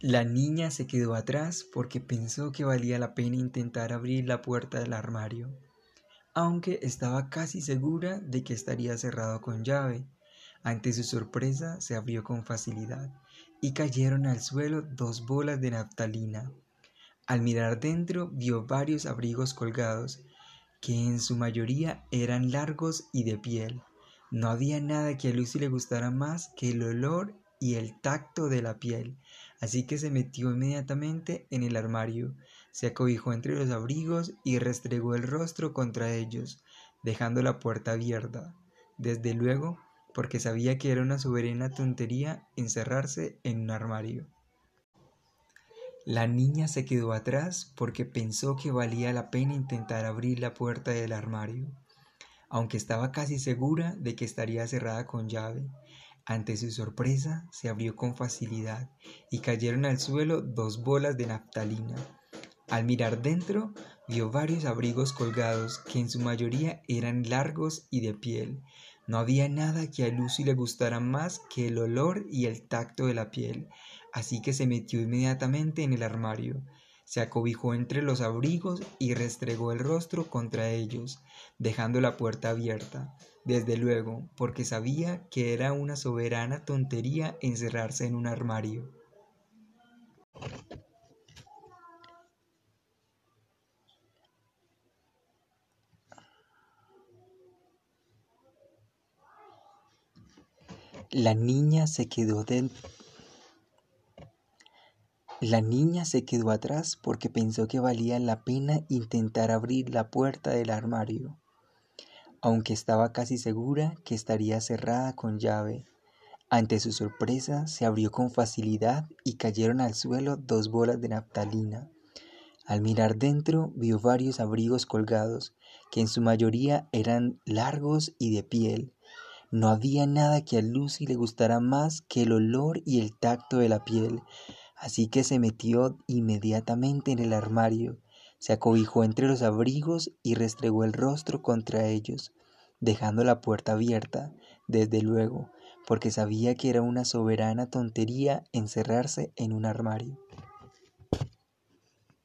La niña se quedó atrás porque pensó que valía la pena intentar abrir la puerta del armario, aunque estaba casi segura de que estaría cerrado con llave. Ante su sorpresa se abrió con facilidad y cayeron al suelo dos bolas de naftalina. Al mirar dentro vio varios abrigos colgados, que en su mayoría eran largos y de piel. No había nada que a Lucy le gustara más que el olor y el tacto de la piel, así que se metió inmediatamente en el armario, se acobijó entre los abrigos y restregó el rostro contra ellos, dejando la puerta abierta, desde luego porque sabía que era una soberana tontería encerrarse en un armario. La niña se quedó atrás porque pensó que valía la pena intentar abrir la puerta del armario, aunque estaba casi segura de que estaría cerrada con llave. Ante su sorpresa, se abrió con facilidad y cayeron al suelo dos bolas de naftalina. Al mirar dentro, vio varios abrigos colgados que en su mayoría eran largos y de piel. No había nada que a Lucy le gustara más que el olor y el tacto de la piel, así que se metió inmediatamente en el armario. Se acobijó entre los abrigos y restregó el rostro contra ellos, dejando la puerta abierta desde luego, porque sabía que era una soberana tontería encerrarse en un armario. La niña se quedó La niña se quedó atrás porque pensó que valía la pena intentar abrir la puerta del armario aunque estaba casi segura que estaría cerrada con llave. Ante su sorpresa, se abrió con facilidad y cayeron al suelo dos bolas de naftalina. Al mirar dentro, vio varios abrigos colgados, que en su mayoría eran largos y de piel. No había nada que a Lucy le gustara más que el olor y el tacto de la piel, así que se metió inmediatamente en el armario se acobijó entre los abrigos y restregó el rostro contra ellos, dejando la puerta abierta, desde luego, porque sabía que era una soberana tontería encerrarse en un armario.